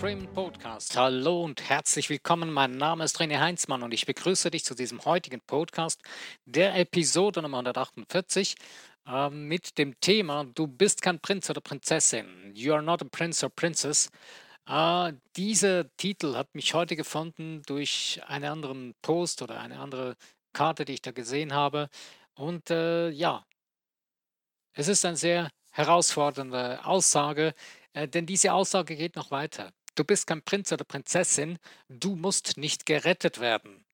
Freeman Podcast. Hallo und herzlich willkommen. Mein Name ist René Heinzmann und ich begrüße dich zu diesem heutigen Podcast, der Episode Nummer 148 äh, mit dem Thema Du bist kein Prinz oder Prinzessin. You are not a prince or princess. Äh, dieser Titel hat mich heute gefunden durch einen anderen Post oder eine andere Karte, die ich da gesehen habe. Und äh, ja, es ist eine sehr herausfordernde Aussage, äh, denn diese Aussage geht noch weiter. Du bist kein Prinz oder Prinzessin, du musst nicht gerettet werden.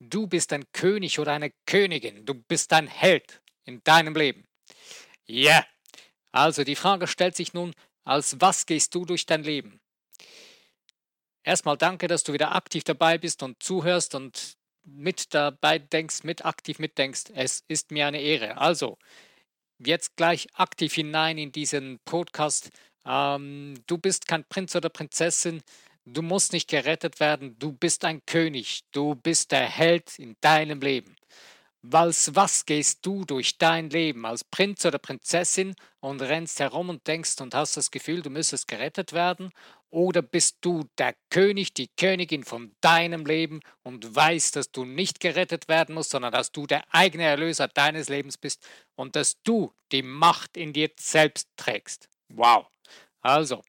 Du bist ein König oder eine Königin, du bist ein Held in deinem Leben. Ja, yeah. also die Frage stellt sich nun, als was gehst du durch dein Leben? Erstmal danke, dass du wieder aktiv dabei bist und zuhörst und mit dabei denkst, mit aktiv mitdenkst. Es ist mir eine Ehre. Also, jetzt gleich aktiv hinein in diesen Podcast. Ähm, du bist kein Prinz oder Prinzessin. Du musst nicht gerettet werden. Du bist ein König. Du bist der Held in deinem Leben. Als was gehst du durch dein Leben als Prinz oder Prinzessin und rennst herum und denkst und hast das Gefühl, du müsstest gerettet werden? Oder bist du der König, die Königin von deinem Leben und weißt, dass du nicht gerettet werden musst, sondern dass du der eigene Erlöser deines Lebens bist und dass du die Macht in dir selbst trägst? Wow. Also,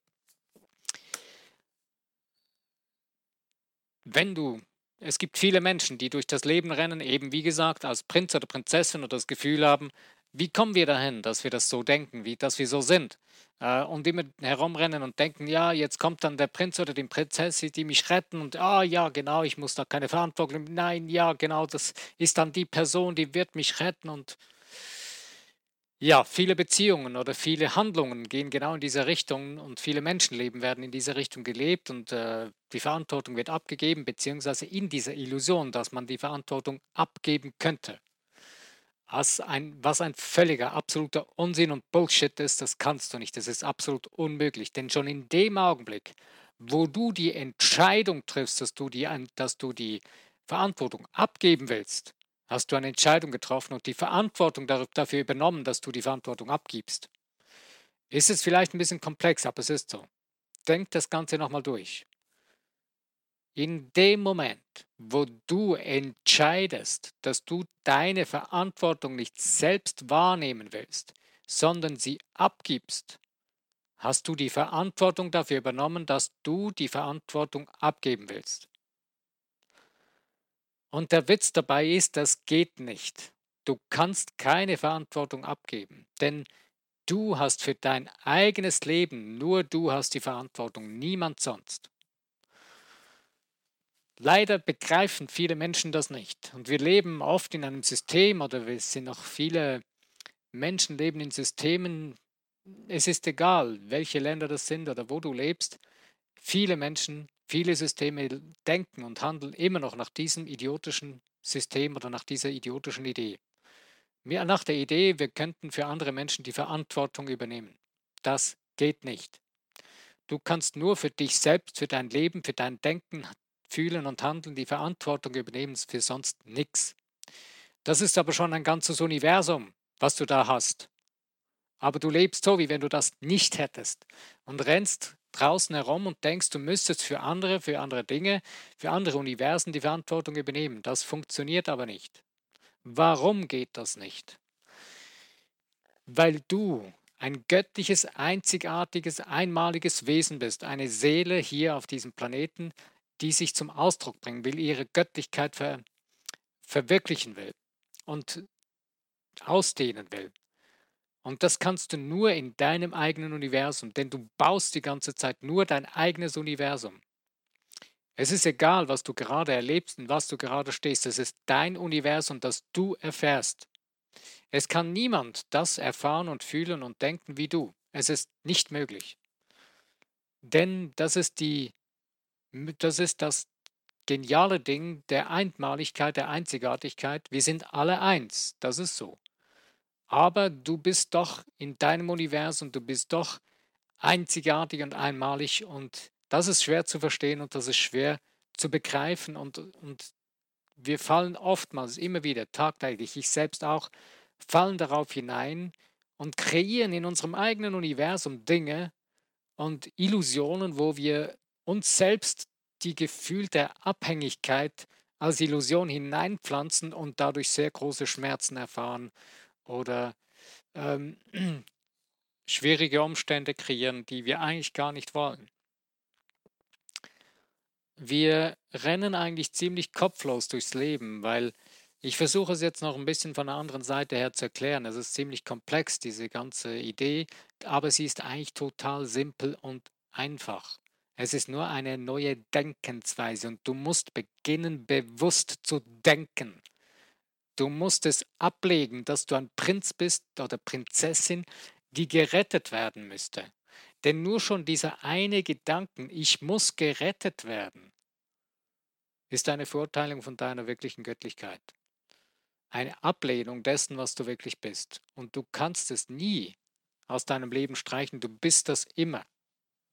wenn du es gibt viele Menschen, die durch das Leben rennen, eben wie gesagt, als Prinz oder Prinzessin und das Gefühl haben, wie kommen wir dahin, dass wir das so denken, wie, dass wir so sind? Äh, und immer herumrennen und denken, ja, jetzt kommt dann der Prinz oder die Prinzessin, die mich retten und ah ja, genau, ich muss da keine Verantwortung. Nein, ja, genau, das ist dann die Person, die wird mich retten und ja, viele Beziehungen oder viele Handlungen gehen genau in diese Richtung und viele Menschenleben werden in diese Richtung gelebt und äh, die Verantwortung wird abgegeben, beziehungsweise in dieser Illusion, dass man die Verantwortung abgeben könnte. Was ein, was ein völliger, absoluter Unsinn und Bullshit ist, das kannst du nicht. Das ist absolut unmöglich. Denn schon in dem Augenblick, wo du die Entscheidung triffst, dass du die, dass du die Verantwortung abgeben willst, hast du eine Entscheidung getroffen und die Verantwortung dafür übernommen, dass du die Verantwortung abgibst. Ist es vielleicht ein bisschen komplex, aber es ist so. Denk das Ganze nochmal durch. In dem Moment, wo du entscheidest, dass du deine Verantwortung nicht selbst wahrnehmen willst, sondern sie abgibst, hast du die Verantwortung dafür übernommen, dass du die Verantwortung abgeben willst. Und der Witz dabei ist, das geht nicht. Du kannst keine Verantwortung abgeben, denn du hast für dein eigenes Leben, nur du hast die Verantwortung, niemand sonst. Leider begreifen viele Menschen das nicht. Und wir leben oft in einem System oder es sind noch viele Menschen leben in Systemen. Es ist egal, welche Länder das sind oder wo du lebst. Viele Menschen Viele Systeme denken und handeln immer noch nach diesem idiotischen System oder nach dieser idiotischen Idee. Nach der Idee, wir könnten für andere Menschen die Verantwortung übernehmen. Das geht nicht. Du kannst nur für dich selbst, für dein Leben, für dein Denken, Fühlen und Handeln die Verantwortung übernehmen, für sonst nichts. Das ist aber schon ein ganzes Universum, was du da hast. Aber du lebst so, wie wenn du das nicht hättest und rennst draußen herum und denkst, du müsstest für andere, für andere Dinge, für andere Universen die Verantwortung übernehmen. Das funktioniert aber nicht. Warum geht das nicht? Weil du ein göttliches, einzigartiges, einmaliges Wesen bist, eine Seele hier auf diesem Planeten, die sich zum Ausdruck bringen will, ihre Göttlichkeit ver verwirklichen will und ausdehnen will. Und das kannst du nur in deinem eigenen Universum, denn du baust die ganze Zeit nur dein eigenes Universum. Es ist egal, was du gerade erlebst und was du gerade stehst. Es ist dein Universum, das du erfährst. Es kann niemand das erfahren und fühlen und denken wie du. Es ist nicht möglich. Denn das ist die, das ist das geniale Ding der Einmaligkeit, der Einzigartigkeit. Wir sind alle eins. Das ist so aber du bist doch in deinem Universum, du bist doch einzigartig und einmalig und das ist schwer zu verstehen und das ist schwer zu begreifen und, und wir fallen oftmals immer wieder tagtäglich, ich selbst auch, fallen darauf hinein und kreieren in unserem eigenen Universum Dinge und Illusionen, wo wir uns selbst die Gefühl der Abhängigkeit als Illusion hineinpflanzen und dadurch sehr große Schmerzen erfahren oder ähm, schwierige Umstände kreieren, die wir eigentlich gar nicht wollen. Wir rennen eigentlich ziemlich kopflos durchs Leben, weil ich versuche es jetzt noch ein bisschen von der anderen Seite her zu erklären. Es ist ziemlich komplex, diese ganze Idee, aber sie ist eigentlich total simpel und einfach. Es ist nur eine neue Denkensweise und du musst beginnen, bewusst zu denken. Du musst es ablegen, dass du ein Prinz bist oder Prinzessin, die gerettet werden müsste. Denn nur schon dieser eine Gedanken, ich muss gerettet werden, ist eine Verurteilung von deiner wirklichen Göttlichkeit. Eine Ablehnung dessen, was du wirklich bist. Und du kannst es nie aus deinem Leben streichen. Du bist das immer.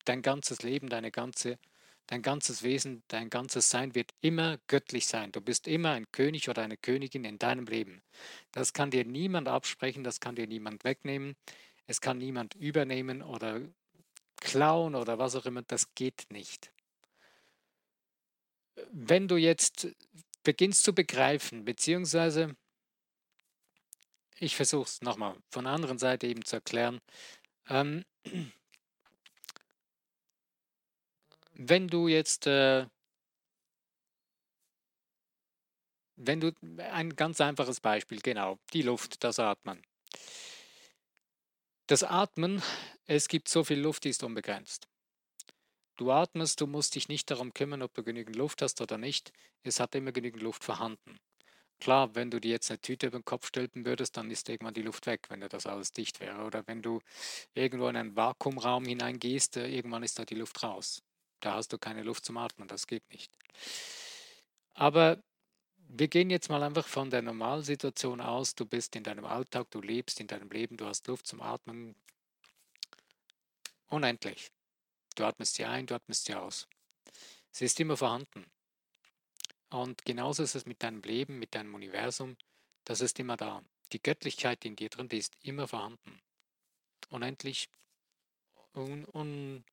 Dein ganzes Leben, deine ganze, dein ganzes Wesen, dein ganzes Sein wird immer göttlich sein. Du bist immer ein König oder eine Königin in deinem Leben. Das kann dir niemand absprechen, das kann dir niemand wegnehmen. Es kann niemand übernehmen oder klauen oder was auch immer, das geht nicht. Wenn du jetzt beginnst zu begreifen, beziehungsweise ich versuche es nochmal von der anderen Seite eben zu erklären, ähm, wenn du jetzt, äh, wenn du, ein ganz einfaches Beispiel, genau, die Luft, das Atmen. Das Atmen, es gibt so viel Luft, die ist unbegrenzt. Du atmest, du musst dich nicht darum kümmern, ob du genügend Luft hast oder nicht. Es hat immer genügend Luft vorhanden. Klar, wenn du dir jetzt eine Tüte über den Kopf stülpen würdest, dann ist irgendwann die Luft weg, wenn das alles dicht wäre. Oder wenn du irgendwo in einen Vakuumraum hineingehst, äh, irgendwann ist da die Luft raus. Da hast du keine Luft zum Atmen, das geht nicht. Aber wir gehen jetzt mal einfach von der Normalsituation aus. Du bist in deinem Alltag, du lebst in deinem Leben, du hast Luft zum Atmen. Unendlich. Du atmest sie ein, du atmest sie aus. Sie ist immer vorhanden. Und genauso ist es mit deinem Leben, mit deinem Universum. Das ist immer da. Die Göttlichkeit in dir drin, die ist immer vorhanden. Unendlich un, un,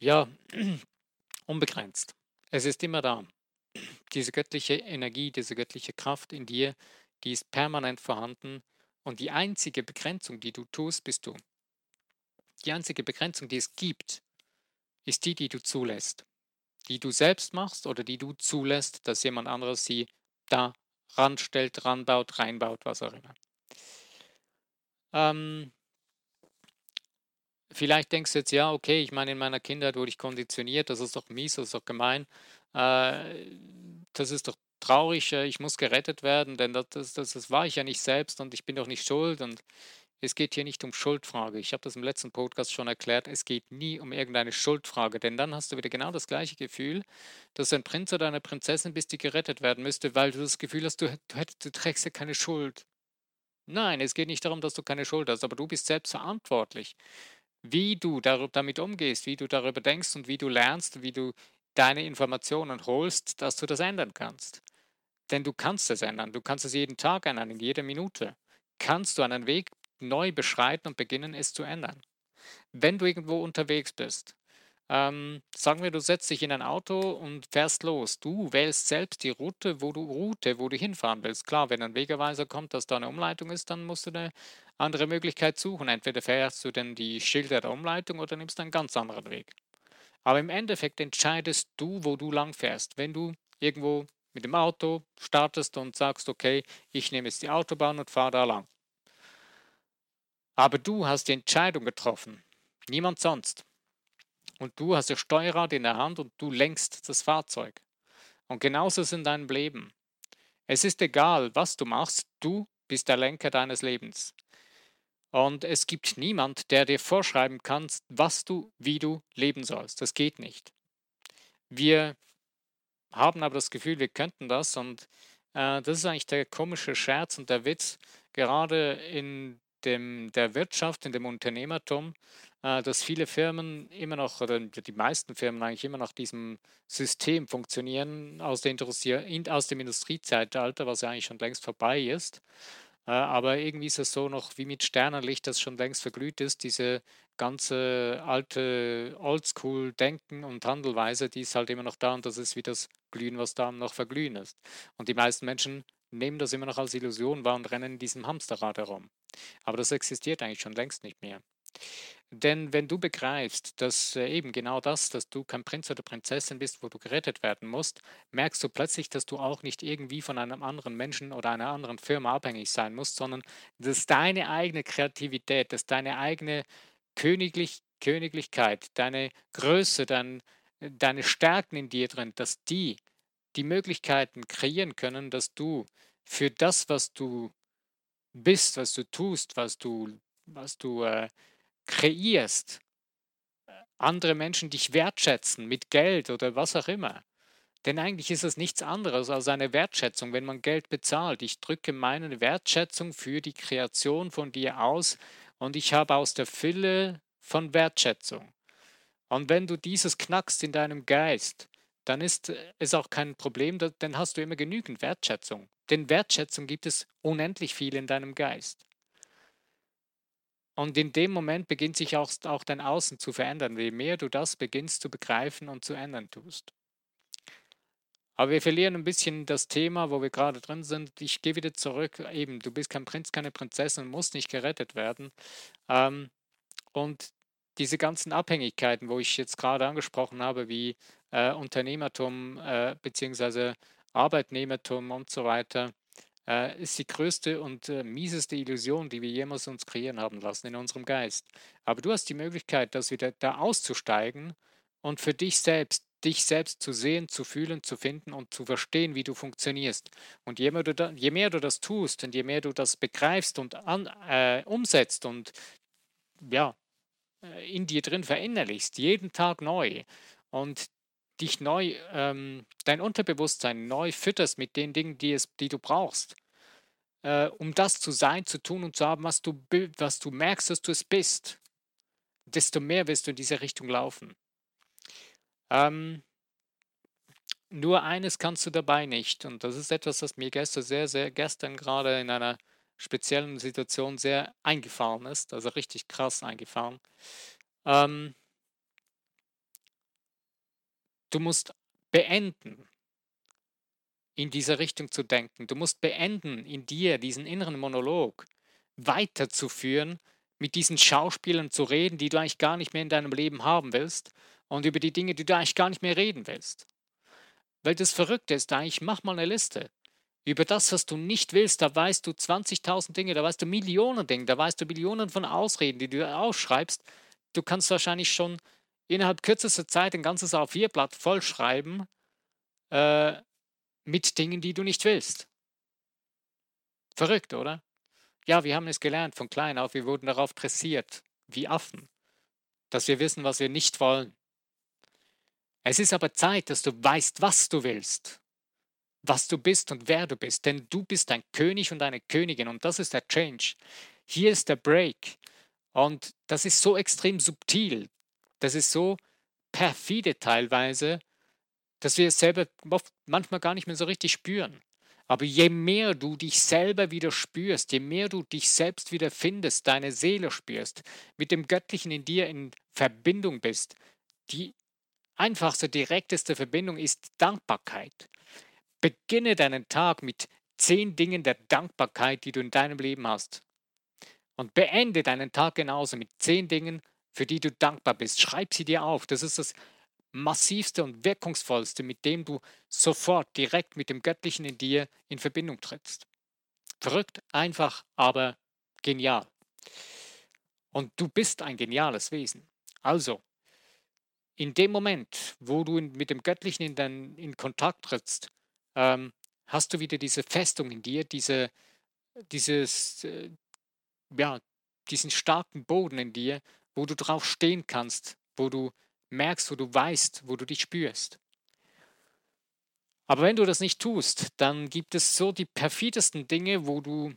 ja, unbegrenzt. Es ist immer da diese göttliche Energie, diese göttliche Kraft in dir, die ist permanent vorhanden und die einzige Begrenzung, die du tust, bist du. Die einzige Begrenzung, die es gibt, ist die, die du zulässt. Die du selbst machst oder die du zulässt, dass jemand anderes sie da ranstellt, ranbaut, reinbaut, was auch immer. Ähm, vielleicht denkst du jetzt, ja, okay, ich meine, in meiner Kindheit wurde ich konditioniert, das ist doch mies, das ist doch gemein. Äh, das ist doch traurig, äh, ich muss gerettet werden, denn das, das, das war ich ja nicht selbst und ich bin doch nicht schuld und es geht hier nicht um Schuldfrage. Ich habe das im letzten Podcast schon erklärt. Es geht nie um irgendeine Schuldfrage, denn dann hast du wieder genau das gleiche Gefühl, dass du ein Prinz oder eine Prinzessin bist, die gerettet werden müsste, weil du das Gefühl hast, du, du, du trägst ja keine Schuld. Nein, es geht nicht darum, dass du keine Schuld hast, aber du bist selbst verantwortlich. Wie du damit umgehst, wie du darüber denkst und wie du lernst, wie du deine Informationen holst, dass du das ändern kannst. Denn du kannst es ändern. Du kannst es jeden Tag ändern, in jeder Minute. Kannst du einen Weg neu beschreiten und beginnen, es zu ändern. Wenn du irgendwo unterwegs bist, ähm, sagen wir, du setzt dich in ein Auto und fährst los. Du wählst selbst die Route, wo du Route, wo du hinfahren willst. Klar, wenn ein Wegerweiser kommt, dass da eine Umleitung ist, dann musst du eine andere Möglichkeit suchen. Entweder fährst du denn die Schilder der Umleitung oder nimmst einen ganz anderen Weg. Aber im Endeffekt entscheidest du, wo du lang fährst. Wenn du irgendwo mit dem Auto startest und sagst, okay, ich nehme jetzt die Autobahn und fahre da lang. Aber du hast die Entscheidung getroffen, niemand sonst. Und du hast das Steuerrad in der Hand und du lenkst das Fahrzeug. Und genauso ist in deinem Leben. Es ist egal, was du machst, du bist der Lenker deines Lebens. Und es gibt niemand, der dir vorschreiben kann, was du, wie du leben sollst. Das geht nicht. Wir haben aber das Gefühl, wir könnten das und äh, das ist eigentlich der komische Scherz und der Witz, gerade in dem, der Wirtschaft, in dem Unternehmertum, äh, dass viele Firmen immer noch, oder die meisten Firmen eigentlich immer nach diesem System funktionieren aus, der aus dem Industriezeitalter, was ja eigentlich schon längst vorbei ist Äh, aber irgendwie ist es so noch wie mit Sternenlicht, das schon längst verglüht ist. Diese ganze alte Oldschool-Denken und Handelweise, die ist halt immer noch da und das ist wie das Glühen, was da noch verglühen ist. Und die meisten Menschen nehmen das immer noch als Illusion wahr und rennen in diesem Hamsterrad herum. Aber das existiert eigentlich schon längst nicht mehr. Denn wenn du begreifst, dass äh, eben genau das, dass du kein Prinz oder Prinzessin bist, wo du gerettet werden musst, merkst du plötzlich, dass du auch nicht irgendwie von einem anderen Menschen oder einer anderen Firma abhängig sein musst, sondern dass deine eigene Kreativität, dass deine eigene Königlich Königlichkeit, deine Größe, dein, deine Stärken in dir drin, dass die die Möglichkeiten kreieren können, dass du für das, was du bist, was du tust, was du, was du äh, kreierst, andere Menschen dich wertschätzen mit Geld oder was auch immer. Denn eigentlich ist es nichts anderes als eine Wertschätzung, wenn man Geld bezahlt. Ich drücke meine Wertschätzung für die Kreation von dir aus und ich habe aus der Fülle von Wertschätzung. Und wenn du dieses knackst in deinem Geist, dann ist es auch kein Problem, dann hast du immer genügend Wertschätzung. Denn Wertschätzung gibt es unendlich viel in deinem Geist. Und in dem Moment beginnt sich auch, auch dein Außen zu verändern, je mehr du das beginnst zu begreifen und zu ändern tust. Aber wir verlieren ein bisschen das Thema, wo wir gerade drin sind. Ich gehe wieder zurück. Eben, du bist kein Prinz, keine Prinzessin, musst nicht gerettet werden. Ähm, und diese ganzen Abhängigkeiten, wo ich jetzt gerade angesprochen habe, wie äh, Unternehmertum äh, bzw. Arbeitnehmertum und so weiter, äh, ist die größte und äh, mieseste Illusion, die wir jemals uns kreieren haben lassen in unserem Geist. Aber du hast die Möglichkeit, das wieder da auszusteigen und für dich selbst, dich selbst zu sehen, zu fühlen, zu finden und zu verstehen, wie du funktionierst. Und je mehr du, da, je mehr du das tust und je mehr du das begreifst und an, äh, umsetzt und ja, äh, in dir drin verinnerlichst, jeden Tag neu und dich neu, ähm, dein Unterbewusstsein neu fütterst mit den Dingen, die, es, die du brauchst, äh, um das zu sein, zu tun und zu haben, was du, was du merkst, dass du es bist, desto mehr wirst du in diese Richtung laufen. Ähm, nur eines kannst du dabei nicht, und das ist etwas, das mir gestern sehr, sehr gestern gerade in einer speziellen Situation sehr eingefahren ist, also richtig krass eingefahren. Ähm, du musst beenden, in diese Richtung zu denken. Du musst beenden, in dir diesen inneren Monolog weiterzuführen, mit diesen Schauspielern zu reden, die du eigentlich gar nicht mehr in deinem Leben haben willst und über die Dinge, die du eigentlich gar nicht mehr reden willst. Weil das Verrückte ist eigentlich, mach mal eine Liste. Über das, was du nicht willst, da weißt du 20.000 Dinge, da weißt du Millionen Dinge, da weißt du Millionen von Ausreden, die du ausschreibst. Du kannst wahrscheinlich schon innerhalb kürzester Zeit ein ganzes A4-Blatt vollschreiben äh, mit Dingen, die du nicht willst. Verrückt, oder? Ja, wir haben es gelernt von klein auf, wir wurden darauf dressiert, wie Affen, dass wir wissen, was wir nicht wollen. Es ist aber Zeit, dass du weißt, was du willst, was du bist und wer du bist, denn du bist ein König und eine Königin und das ist der Change. Hier ist der Break und das ist so extrem subtil, das ist so perfide teilweise, dass wir es selber manchmal gar nicht mehr so richtig spüren. Aber je mehr du dich selber wieder spürst, je mehr du dich selbst wieder findest, deine Seele spürst, mit dem Göttlichen in dir in Verbindung bist, die einfachste, direkteste Verbindung ist Dankbarkeit. Beginne deinen Tag mit zehn Dingen der Dankbarkeit, die du in deinem Leben hast. Und beende deinen Tag genauso mit zehn Dingen, für die du dankbar bist. Schreib sie dir auf. Das ist das massivste und wirkungsvollste, mit dem du sofort direkt mit dem Göttlichen in dir in Verbindung trittst. Verrückt, einfach, aber genial. Und du bist ein geniales Wesen. Also, in dem Moment, wo du mit dem Göttlichen in, dein, in Kontakt trittst, ähm, hast du wieder diese Festung in dir, diese, dieses, äh, ja, diesen starken Boden in dir, wo du drauf stehen kannst, wo du merkst, wo du weißt, wo du dich spürst. Aber wenn du das nicht tust, dann gibt es so die perfidesten Dinge, wo du,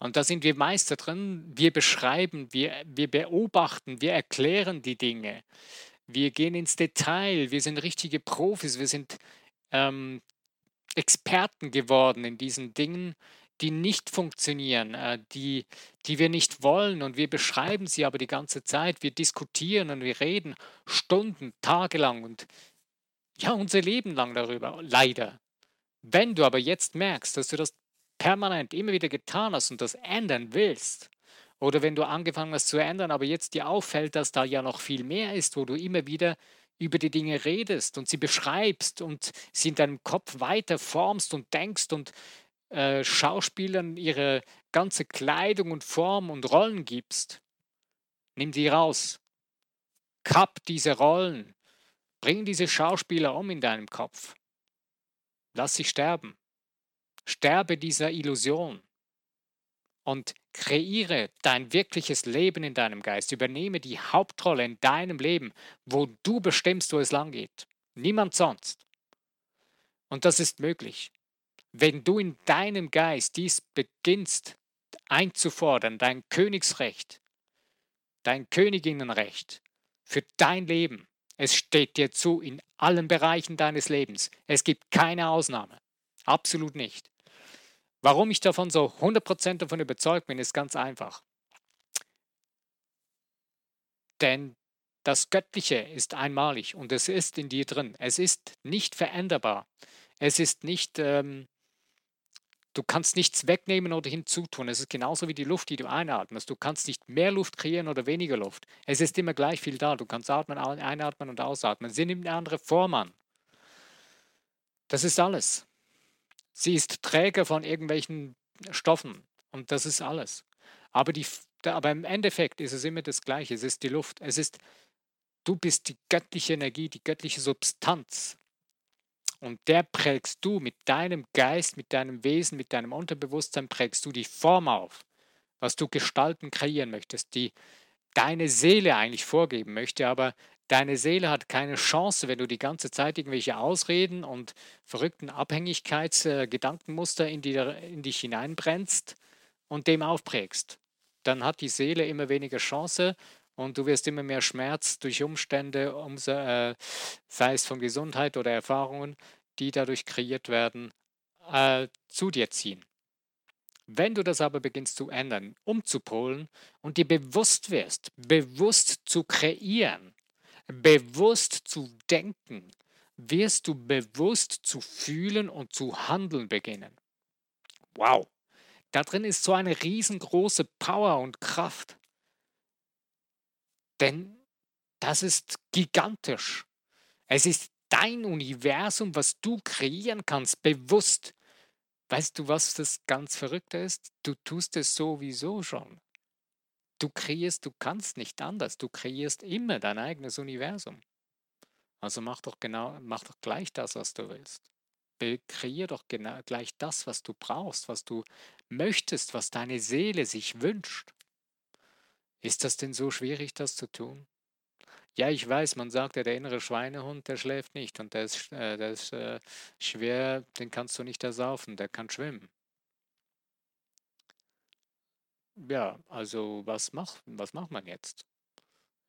und da sind wir Meister drin, wir beschreiben, wir, wir beobachten, wir erklären die Dinge, wir gehen ins Detail, wir sind richtige Profis, wir sind ähm, Experten geworden in diesen Dingen, die nicht funktionieren, äh, die, die wir nicht wollen und wir beschreiben sie aber die ganze Zeit. Wir diskutieren und wir reden Stunden, tagelang und ja, unser Leben lang darüber, leider. Wenn du aber jetzt merkst, dass du das permanent immer wieder getan hast und das ändern willst, oder wenn du angefangen hast zu ändern, aber jetzt dir auffällt, dass da ja noch viel mehr ist, wo du immer wieder über die Dinge redest und sie beschreibst und sie in deinem Kopf weiter formst und denkst und äh, Schauspielern ihre ganze Kleidung und Form und Rollen gibst. Nimm die raus. Kapp diese Rollen. Bring diese Schauspieler um in deinem Kopf. Lass sie sterben. Sterbe dieser Illusion und kreiere dein wirkliches Leben in deinem Geist. Übernehme die Hauptrolle in deinem Leben, wo du bestimmst, wo es lang geht. Niemand sonst. Und das ist möglich. Wenn du in deinem Geist dies beginnst einzufordern, dein Königsrecht, dein Königinnenrecht für dein Leben, es steht dir zu in allen Bereichen deines Lebens. Es gibt keine Ausnahme. Absolut nicht. Warum ich davon so 100% davon überzeugt bin, ist ganz einfach. Denn das Göttliche ist einmalig und es ist in dir drin. Es ist nicht veränderbar. Es ist nicht, ähm, du kannst nichts wegnehmen oder hinzutun. Es ist genauso wie die Luft, die du einatmest. Du kannst nicht mehr Luft kreieren oder weniger Luft. Es ist immer gleich viel da. Du kannst atmen, einatmen und ausatmen. Sie nimmt eine andere Form an. Das ist alles. Sie ist Träger von irgendwelchen Stoffen und das ist alles. Aber, die, aber im Endeffekt ist es immer das Gleiche. Es ist die Luft. Es ist, du bist die göttliche Energie, die göttliche Substanz. Und der prägst du mit deinem Geist, mit deinem Wesen, mit deinem Unterbewusstsein, prägst du die Form auf, was du gestalten, kreieren möchtest, die deine Seele eigentlich vorgeben möchte, aber Deine Seele hat keine Chance, wenn du die ganze Zeit irgendwelche Ausreden und verrückten Abhängigkeitsgedankenmuster in, in dich hineinbrennst und dem aufprägst. Dann hat die Seele immer weniger Chance und du wirst immer mehr Schmerz durch Umstände, umso, äh, sei es von Gesundheit oder Erfahrungen, die dadurch kreiert werden, äh, zu dir ziehen. Wenn du das aber beginnst zu ändern, umzupolen und dir bewusst wirst, bewusst zu kreieren, bewusst zu denken, wirst du bewusst zu fühlen und zu handeln beginnen. Wow, da drin ist so eine riesengroße Power und Kraft. Denn das ist gigantisch. Es ist dein Universum, was du kreieren kannst, bewusst. Weißt du, was das ganz Verrückte ist? Du tust es sowieso schon. Du kreierst, du kannst nicht anders. Du kreierst immer dein eigenes Universum. Also mach doch genau, mach doch gleich das, was du willst. Kreier doch genau gleich das, was du brauchst, was du möchtest, was deine Seele sich wünscht. Ist das denn so schwierig, das zu tun? Ja, ich weiß, man sagt ja, der innere Schweinehund, der schläft nicht und der ist, äh, der ist äh, schwer, den kannst du nicht ersaufen, der kann schwimmen. Ja, also was macht, was macht man jetzt?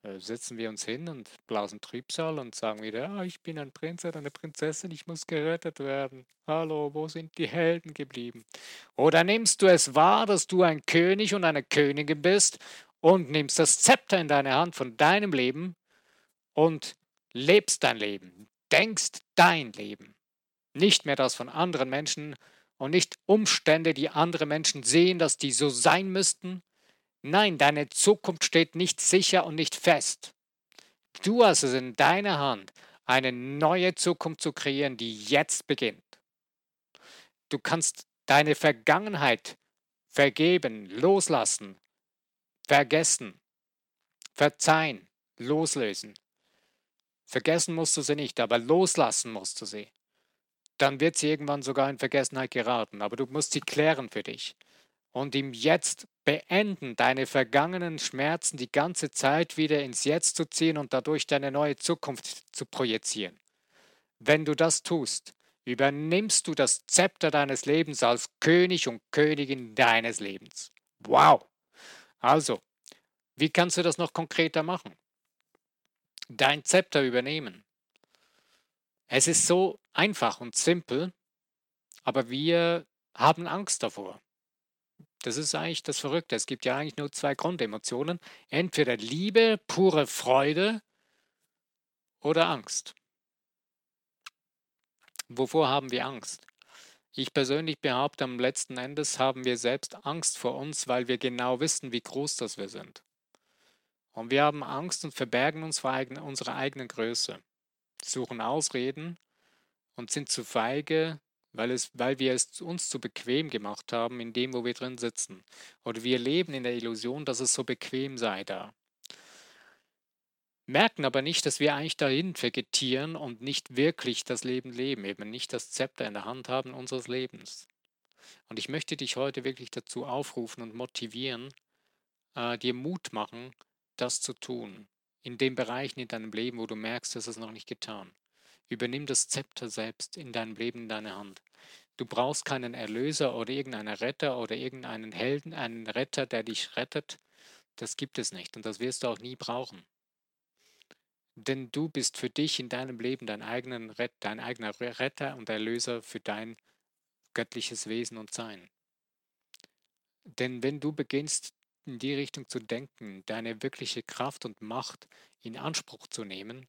Äh, setzen wir uns hin und blasen Trübsal und sagen wieder, ah, ich bin ein Prinz oder eine Prinzessin, ich muss gerettet werden. Hallo, wo sind die Helden geblieben? Oder nimmst du es wahr, dass du ein König und eine Königin bist und nimmst das Zepter in deine Hand von deinem Leben und lebst dein Leben, denkst dein Leben, nicht mehr das von anderen Menschen und nicht Umstände, die andere Menschen sehen, dass die so sein müssten. Nein, deine Zukunft steht nicht sicher und nicht fest. Du hast es in deiner Hand, eine neue Zukunft zu kreieren, die jetzt beginnt. Du kannst deine Vergangenheit vergeben, loslassen, vergessen, verzeihen, loslösen. Vergessen musst du sie nicht, aber loslassen musst du sie dann wird sie irgendwann sogar in Vergessenheit geraten. Aber du musst sie klären für dich. Und im Jetzt beenden, deine vergangenen Schmerzen die ganze Zeit wieder ins Jetzt zu ziehen und dadurch deine neue Zukunft zu projizieren. Wenn du das tust, übernimmst du das Zepter deines Lebens als König und Königin deines Lebens. Wow! Also, wie kannst du das noch konkreter machen? Dein Zepter übernehmen. Es ist so einfach und simpel, aber wir haben Angst davor. Das ist eigentlich das Verrückte. Es gibt ja eigentlich nur zwei Grundemotionen. Entweder Liebe, pure Freude oder Angst. Wovor haben wir Angst? Ich persönlich behaupte, am letzten Endes haben wir selbst Angst vor uns, weil wir genau wissen, wie groß das wir sind. Und wir haben Angst und verbergen uns vor unserer eigenen Größe, suchen Ausreden und sind zu feige, weil, es, weil wir es uns zu bequem gemacht haben in dem, wo wir drin sitzen. Oder wir leben in der Illusion, dass es so bequem sei da. Merken aber nicht, dass wir eigentlich dahin vegetieren und nicht wirklich das Leben leben, eben nicht das Zepter in der Hand haben unseres Lebens. Und ich möchte dich heute wirklich dazu aufrufen und motivieren, äh, dir Mut machen, das zu tun, in den Bereichen in deinem Leben, wo du merkst, dass es noch nicht getan. Übernimm das Zepter selbst in deinem Leben in deine Hand. Du brauchst keinen Erlöser oder irgendeinen Retter oder irgendeinen Helden, einen Retter, der dich rettet. Das gibt es nicht und das wirst du auch nie brauchen. Denn du bist für dich in deinem Leben dein, eigenen, dein eigener Retter und Erlöser für dein göttliches Wesen und Sein. Denn wenn du beginnst, in die Richtung zu denken, deine wirkliche Kraft und Macht in Anspruch zu nehmen,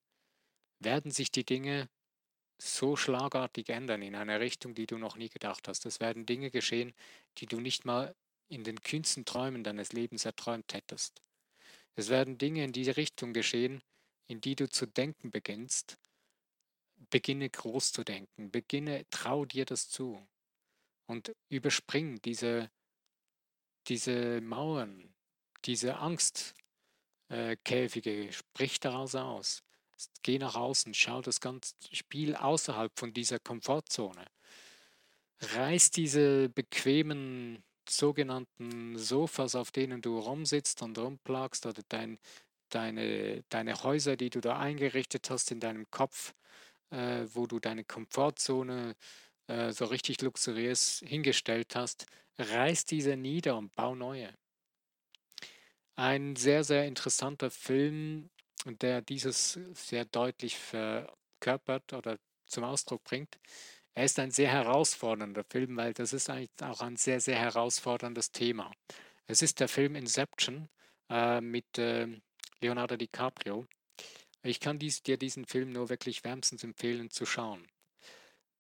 werden sich die Dinge so schlagartig ändern in einer Richtung, die du noch nie gedacht hast. Es werden Dinge geschehen, die du nicht mal in den kühnsten Träumen deines Lebens erträumt hättest. Es werden Dinge in diese Richtung geschehen, in die du zu denken beginnst. Beginne groß zu denken, beginne, trau dir das zu und überspring diese, diese Mauern, diese Angstkäfige, äh, sprich daraus aus. Geh nach außen, schau das ganze Spiel außerhalb von dieser Komfortzone. Reiß diese bequemen sogenannten Sofas, auf denen du rumsitzt und rumplagst, oder dein, deine, deine Häuser, die du da eingerichtet hast in deinem Kopf, äh, wo du deine Komfortzone äh, so richtig luxuriös hingestellt hast, reiß diese nieder und bau neue. Ein sehr, sehr interessanter Film, der dieses sehr deutlich verkörpert oder zum Ausdruck bringt. Er ist ein sehr herausfordernder Film, weil das ist eigentlich auch ein sehr, sehr herausforderndes Thema. Es ist der Film Inception äh, mit äh, Leonardo DiCaprio. Ich kann dies, dir diesen Film nur wirklich wärmstens empfehlen zu schauen.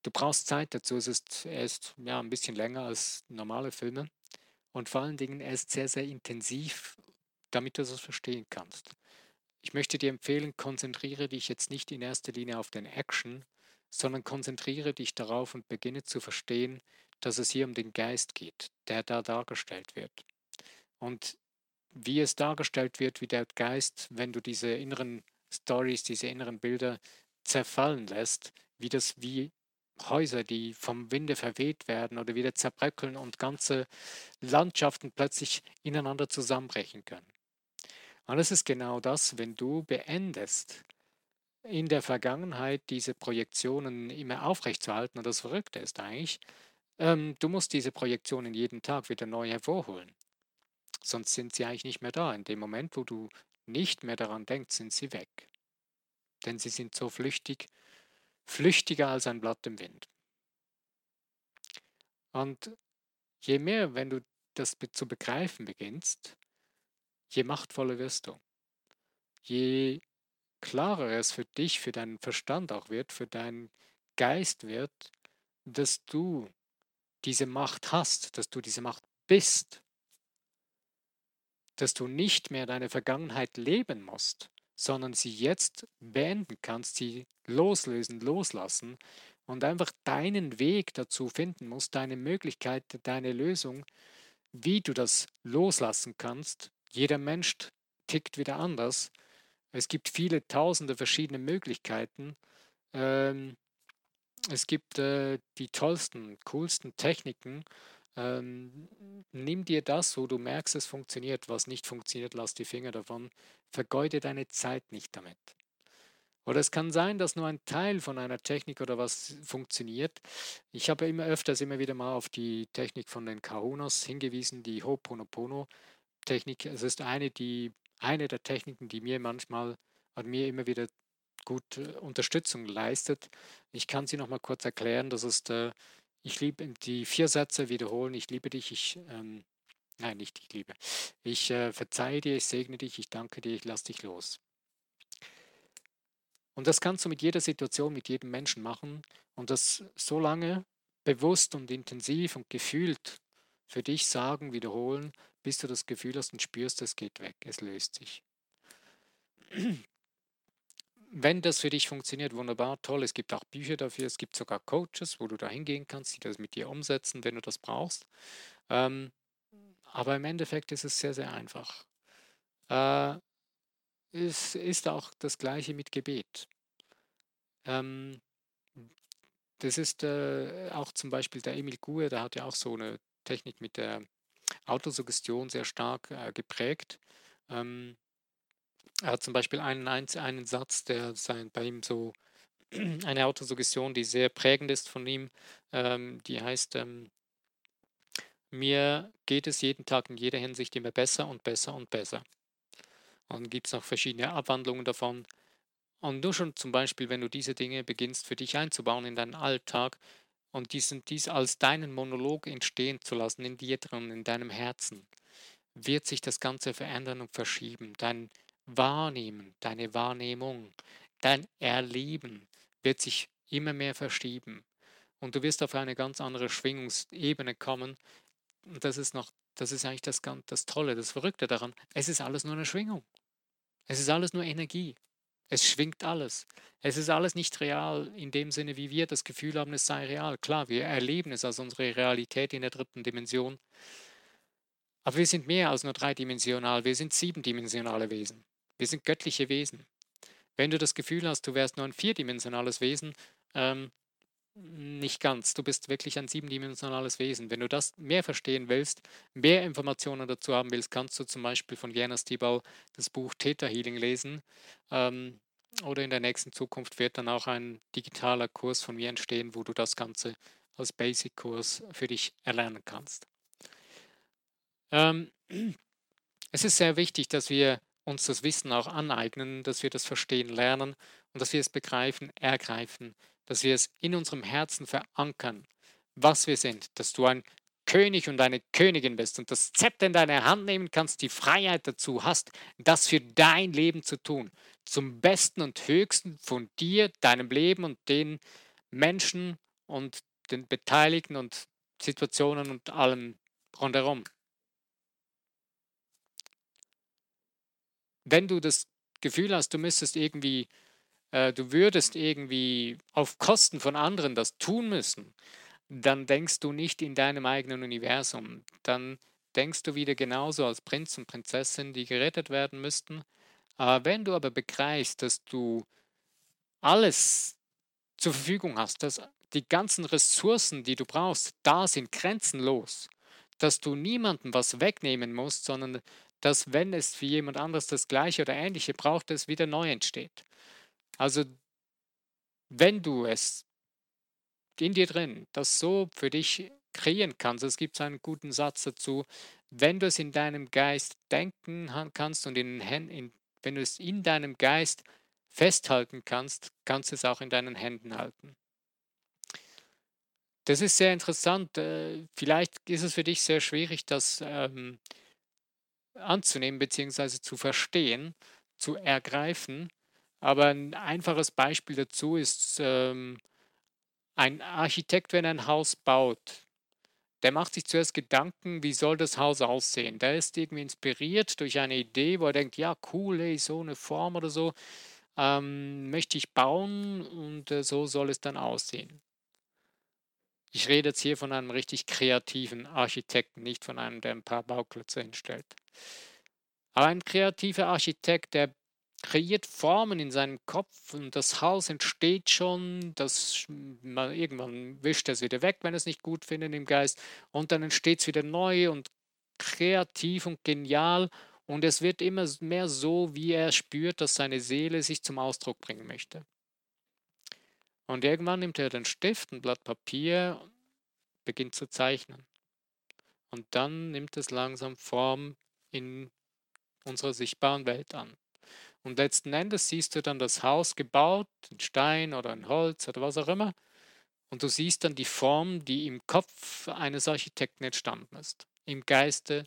Du brauchst Zeit dazu. Es ist, er ist ja ein bisschen länger als normale Filme. Und vor allen Dingen, er ist sehr, sehr intensiv, damit du es verstehen kannst. Ich möchte dir empfehlen, konzentriere dich jetzt nicht in erster Linie auf den Action, sondern konzentriere dich darauf und beginne zu verstehen, dass es hier um den Geist geht, der da dargestellt wird. Und wie es dargestellt wird, wie der Geist, wenn du diese inneren Stories, diese inneren Bilder zerfallen lässt, wie das wie Häuser, die vom Winde verweht werden oder wieder zerbröckeln und ganze Landschaften plötzlich ineinander zusammenbrechen können. Und es ist genau das, wenn du beendest, in der Vergangenheit diese Projektionen immer aufrechtzuerhalten. Und das Verrückte ist eigentlich, ähm, du musst diese Projektionen jeden Tag wieder neu hervorholen. Sonst sind sie eigentlich nicht mehr da. In dem Moment, wo du nicht mehr daran denkst, sind sie weg. Denn sie sind so flüchtig, flüchtiger als ein Blatt im Wind. Und je mehr, wenn du das zu begreifen beginnst, je machtvoller wirst du. Je klarer es für dich, für deinen Verstand auch wird, für deinen Geist wird, dass du diese Macht hast, dass du diese Macht bist, dass du nicht mehr deine Vergangenheit leben musst, sondern sie jetzt beenden kannst, sie loslösen, loslassen und einfach deinen Weg dazu finden musst, deine Möglichkeit, deine Lösung, wie du das loslassen kannst, jeder Mensch tickt wieder anders. Es gibt viele tausende verschiedene Möglichkeiten. Ähm, es gibt äh, die tollsten, coolsten Techniken. Ähm, nimm dir das, wo du merkst, es funktioniert. Was nicht funktioniert, lass die Finger davon. Vergeude deine Zeit nicht damit. Oder es kann sein, dass nur ein Teil von einer Technik oder was funktioniert. Ich habe immer öfters immer wieder mal auf die Technik von den Kahunas hingewiesen, die Ho'oponopono. Technik, es ist eine, die, eine der Techniken, die mir manchmal und mir immer wieder gut äh, Unterstützung leistet. Ich kann sie nochmal kurz erklären. Das ist, äh, ich liebe die vier Sätze wiederholen. Ich liebe dich, ich, ähm, Nein, nicht ich liebe. Ich äh, verzeihe dir, ich segne dich, ich danke dir, ich lasse dich los. Und das kannst du mit jeder Situation, mit jedem Menschen machen und das so lange bewusst und intensiv und gefühlt für dich sagen, wiederholen, bis du das Gefühl hast und spürst, es geht weg, es löst sich. Wenn das für dich funktioniert, wunderbar, toll. Es gibt auch Bücher dafür, es gibt sogar Coaches, wo du da hingehen kannst, die das mit dir umsetzen, wenn du das brauchst. Ähm, aber im Endeffekt ist es sehr, sehr einfach. Äh, es ist auch das gleiche mit Gebet. Ähm, das ist äh, auch zum Beispiel der Emil Gue, der hat ja auch so eine Technik mit der Autosuggestion sehr stark äh, geprägt. Ähm, er hat zum Beispiel einen, einen Satz, der sein, bei ihm so eine Autosuggestion, die sehr prägend ist von ihm, ähm, die heißt, ähm, mir geht es jeden Tag in jeder Hinsicht immer besser und besser und besser. Und gibt es noch verschiedene Abwandlungen davon. Und nur schon zum Beispiel, wenn du diese Dinge beginnst für dich einzubauen in deinen Alltag und diesen, dies als deinen Monolog entstehen zu lassen in dir drin, in deinem Herzen, wird sich das Ganze verändern und verschieben. Dein Wahrnehmen, deine Wahrnehmung, dein Erleben wird sich immer mehr verschieben. Und du wirst auf eine ganz andere Schwingungsebene kommen, und das ist noch, das ist eigentlich das, das Tolle, das Verrückte daran, es ist alles nur eine Schwingung. Es ist alles nur Energie. Es schwingt alles. Es ist alles nicht real in dem Sinne, wie wir das Gefühl haben, es sei real. Klar, wir erleben es als unsere Realität in der dritten Dimension. Aber wir sind mehr als nur dreidimensional. Wir sind siebendimensionale Wesen. Wir sind göttliche Wesen. Wenn du das Gefühl hast, du wärst nur ein vierdimensionales Wesen, ähm, nicht ganz. Du bist wirklich ein siebendimensionales Wesen. Wenn du das mehr verstehen willst, mehr Informationen dazu haben willst, kannst du zum Beispiel von Jana Stibal das Buch Theta Healing lesen. Ähm, oder in der nächsten Zukunft wird dann auch ein digitaler Kurs von mir entstehen, wo du das Ganze als Basic-Kurs für dich erlernen kannst. Ähm, es ist sehr wichtig, dass wir uns das Wissen auch aneignen, dass wir das Verstehen lernen und dass wir es begreifen, ergreifen dass wir es in unserem Herzen verankern, was wir sind, dass du ein König und eine Königin bist und das Zepter in deine Hand nehmen kannst, die Freiheit dazu hast, das für dein Leben zu tun, zum Besten und Höchsten von dir, deinem Leben und den Menschen und den Beteiligten und Situationen und allem rundherum. Wenn du das Gefühl hast, du müsstest irgendwie äh, du würdest irgendwie auf Kosten von anderen das tun müssen, dann denkst du nicht in deinem eigenen Universum. Dann denkst du wieder genauso als Prinz und Prinzessin, die gerettet werden müssten. Aber wenn du aber begreifst, dass du alles zur Verfügung hast, dass die ganzen Ressourcen, die du brauchst, da sind grenzenlos, dass du niemandem was wegnehmen musst, sondern dass wenn es für jemand anderes das gleiche oder ähnliche braucht, es wieder neu entsteht. Also, wenn du es in dir drin das so für dich kreieren kannst, es gibt einen guten Satz dazu, wenn du es in deinem Geist denken kannst und in, in, wenn du es in deinem Geist festhalten kannst, kannst du es auch in deinen Händen halten. Das ist sehr interessant. Äh, vielleicht ist es für dich sehr schwierig, das ähm, anzunehmen bzw. zu verstehen, zu ergreifen. Aber ein einfaches Beispiel dazu ist, ähm, ein Architekt, wenn er ein Haus baut, der macht sich zuerst Gedanken, wie soll das Haus aussehen. Der ist irgendwie inspiriert durch eine Idee, wo er denkt, ja, cool, ey, so eine Form oder so ähm, möchte ich bauen und äh, so soll es dann aussehen. Ich rede jetzt hier von einem richtig kreativen Architekten, nicht von einem, der ein paar Bauklötze hinstellt. Aber ein kreativer Architekt, der kreiert Formen in seinem Kopf und das Haus entsteht schon, das man, irgendwann wischt er es wieder weg, wenn es nicht gut findet im Geist und dann entsteht es wieder neu und kreativ und genial und es wird immer mehr so, wie er spürt, dass seine Seele sich zum Ausdruck bringen möchte. Und irgendwann nimmt er den Stift, ein Blatt Papier, beginnt zu zeichnen. Und dann nimmt es langsam Form in unserer sichtbaren Welt an. Und letzten Endes siehst du dann das Haus gebaut, in Stein oder in Holz oder was auch immer. Und du siehst dann die Form, die im Kopf eines Architekten entstanden ist. Im Geiste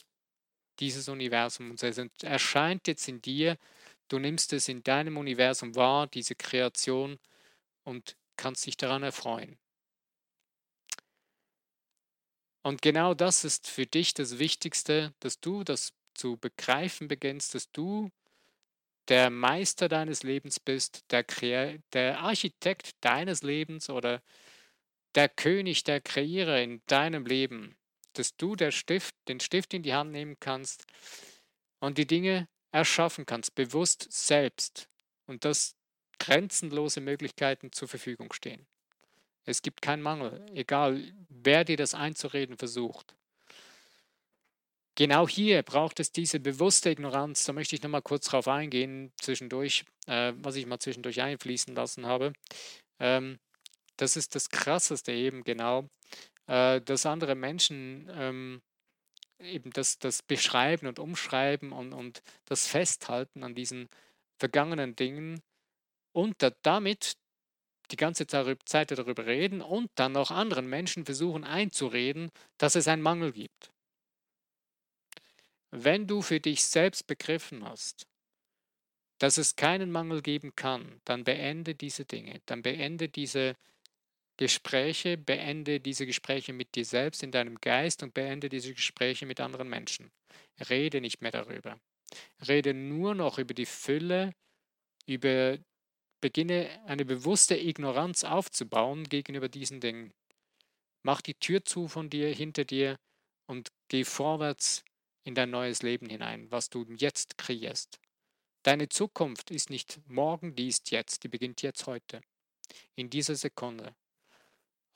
dieses Universum. Und es erscheint jetzt in dir, du nimmst es in deinem Universum wahr, diese Kreation, und kannst dich daran erfreuen. Und genau das ist für dich das Wichtigste, dass du das zu begreifen beginnst, dass du der Meister deines Lebens bist, der, der Architekt deines Lebens oder der König, der Kreierer in deinem Leben, dass du Stift, den Stift in die Hand nehmen kannst und die Dinge erschaffen kannst, bewusst selbst und dass grenzenlose Möglichkeiten zur Verfügung stehen. Es gibt keinen Mangel, egal wer dir das einzureden versucht. Genau hier braucht es diese bewusste Ignoranz. Da möchte ich nochmal kurz drauf eingehen, zwischendurch, äh, was ich mal zwischendurch einfließen lassen habe. Ähm, das ist das Krasseste eben genau, äh, dass andere Menschen ähm, eben das, das Beschreiben und Umschreiben und, und das Festhalten an diesen vergangenen Dingen und da, damit die ganze Zeit darüber reden und dann noch anderen Menschen versuchen einzureden, dass es einen Mangel gibt. Wenn du für dich selbst begriffen hast, dass es keinen Mangel geben kann, dann beende diese Dinge, dann beende diese Gespräche, beende diese Gespräche mit dir selbst in deinem Geist und beende diese Gespräche mit anderen Menschen. Rede nicht mehr darüber. Rede nur noch über die Fülle, über beginne eine bewusste Ignoranz aufzubauen gegenüber diesen Dingen. Mach die Tür zu von dir, hinter dir und geh vorwärts in dein neues Leben hinein, was du jetzt kreierst. Deine Zukunft ist nicht morgen, die ist jetzt, die beginnt jetzt heute, in dieser Sekunde.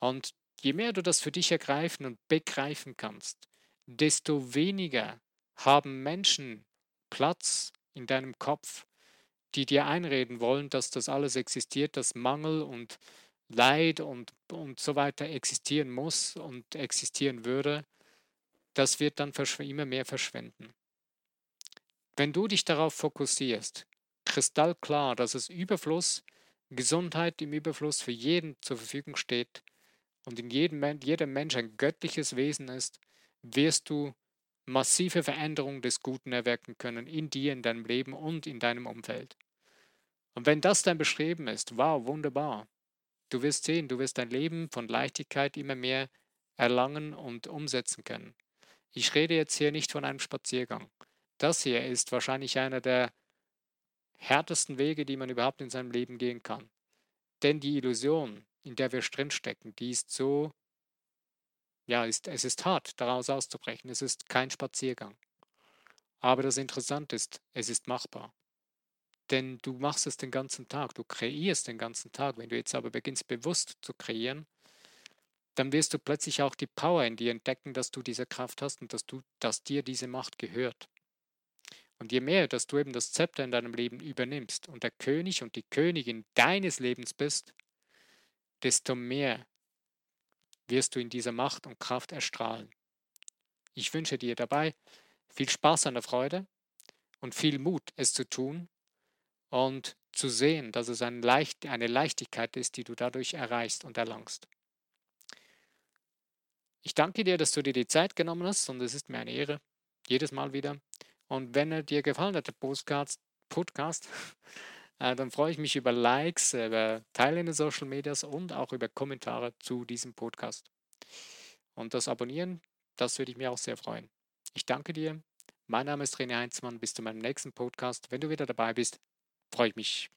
Und je mehr du das für dich ergreifen und begreifen kannst, desto weniger haben Menschen Platz in deinem Kopf, die dir einreden wollen, dass das alles existiert, dass Mangel und Leid und, und so weiter existieren muss und existieren würde, das wird dann immer mehr verschwinden. Wenn du dich darauf fokussierst, kristallklar, dass es Überfluss, Gesundheit im Überfluss für jeden zur Verfügung steht und in jedem, jedem Mensch ein göttliches Wesen ist, wirst du massive Veränderungen des Guten erwecken können in dir, in deinem Leben und in deinem Umfeld. Und wenn das dann beschrieben ist, wow, wunderbar. Du wirst sehen, du wirst dein Leben von Leichtigkeit immer mehr erlangen und umsetzen können. Ich rede jetzt hier nicht von einem Spaziergang. Das hier ist wahrscheinlich einer der härtesten Wege, die man überhaupt in seinem Leben gehen kann. Denn die Illusion, in der wir drinstecken, die ist so ja, ist, es ist hart, daraus auszubrechen. Es ist kein Spaziergang. Aber das Interessante ist, es ist machbar. Denn du machst es den ganzen Tag, du kreierst den ganzen Tag. Wenn du jetzt aber beginnst bewusst zu kreieren, dann wirst du plötzlich auch die Power in dir entdecken, dass du diese Kraft hast und dass, du, dass dir diese Macht gehört. Und je mehr, dass du eben das Zepter in deinem Leben übernimmst und der König und die Königin deines Lebens bist, desto mehr wirst du in dieser Macht und Kraft erstrahlen. Ich wünsche dir dabei viel Spaß an der Freude und viel Mut, es zu tun und zu sehen, dass es eine, Leicht eine Leichtigkeit ist, die du dadurch erreichst und erlangst. Ich danke dir, dass du dir die Zeit genommen hast und es ist mir eine Ehre, jedes Mal wieder. Und wenn er dir gefallen hat, der Podcast, dann freue ich mich über Likes, über Teile in den Social Medias und auch über Kommentare zu diesem Podcast. Und das Abonnieren, das würde ich mir auch sehr freuen. Ich danke dir. Mein Name ist René Heinzmann. Bis zu meinem nächsten Podcast. Wenn du wieder dabei bist, freue ich mich.